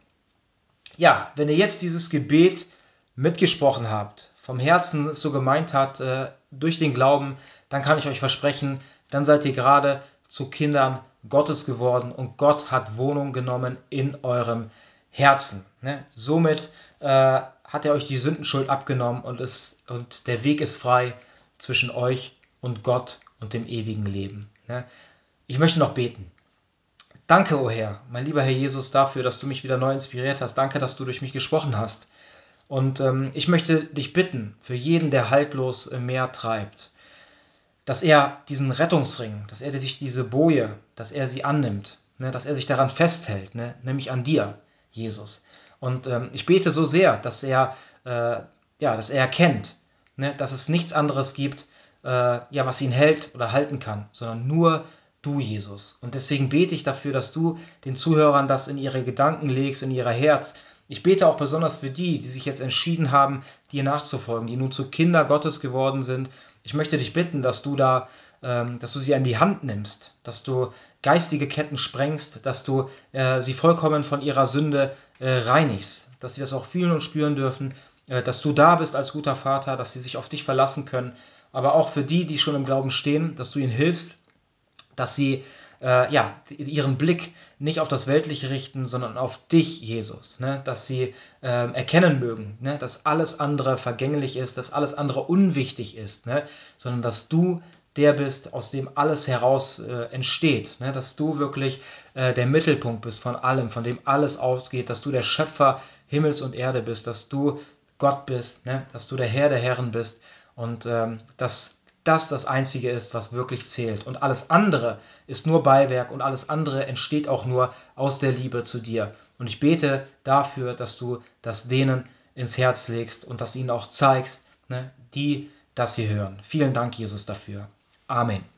Ja, wenn ihr jetzt dieses Gebet mitgesprochen habt, vom Herzen so gemeint hat, äh, durch den Glauben, dann kann ich euch versprechen, dann seid ihr gerade zu Kindern Gottes geworden und Gott hat Wohnung genommen in eurem Herzen. Ne? Somit äh, hat er euch die Sündenschuld abgenommen und, es, und der Weg ist frei zwischen euch und Gott und dem ewigen Leben. Ne? Ich möchte noch beten. Danke, o oh Herr, mein lieber Herr Jesus, dafür, dass du mich wieder neu inspiriert hast. Danke, dass du durch mich gesprochen hast. Und ähm, ich möchte dich bitten, für jeden, der haltlos im Meer treibt, dass er diesen Rettungsring, dass er sich diese Boje, dass er sie annimmt, ne, dass er sich daran festhält, ne, nämlich an dir, Jesus. Und ähm, ich bete so sehr, dass er, äh, ja, dass er erkennt, ne, dass es nichts anderes gibt, äh, ja, was ihn hält oder halten kann, sondern nur du, Jesus. Und deswegen bete ich dafür, dass du den Zuhörern das in ihre Gedanken legst, in ihr Herz, ich bete auch besonders für die, die sich jetzt entschieden haben, dir nachzufolgen, die nun zu Kinder Gottes geworden sind. Ich möchte dich bitten, dass du da, ähm, dass du sie an die Hand nimmst, dass du geistige Ketten sprengst, dass du äh, sie vollkommen von ihrer Sünde äh, reinigst, dass sie das auch fühlen und spüren dürfen, äh, dass du da bist als guter Vater, dass sie sich auf dich verlassen können, aber auch für die, die schon im Glauben stehen, dass du ihnen hilfst, dass sie äh, ja, ihren Blick nicht auf das Weltliche richten, sondern auf dich, Jesus. Ne? Dass sie äh, erkennen mögen, ne? dass alles andere vergänglich ist, dass alles andere unwichtig ist, ne? sondern dass du der bist, aus dem alles heraus äh, entsteht. Ne? Dass du wirklich äh, der Mittelpunkt bist von allem, von dem alles ausgeht, dass du der Schöpfer Himmels und Erde bist, dass du Gott bist, ne? dass du der Herr der Herren bist und ähm, dass das das Einzige ist, was wirklich zählt. Und alles andere ist nur Beiwerk und alles andere entsteht auch nur aus der Liebe zu dir. Und ich bete dafür, dass du das denen ins Herz legst und das ihnen auch zeigst, ne, die das hier hören. Vielen Dank, Jesus, dafür. Amen.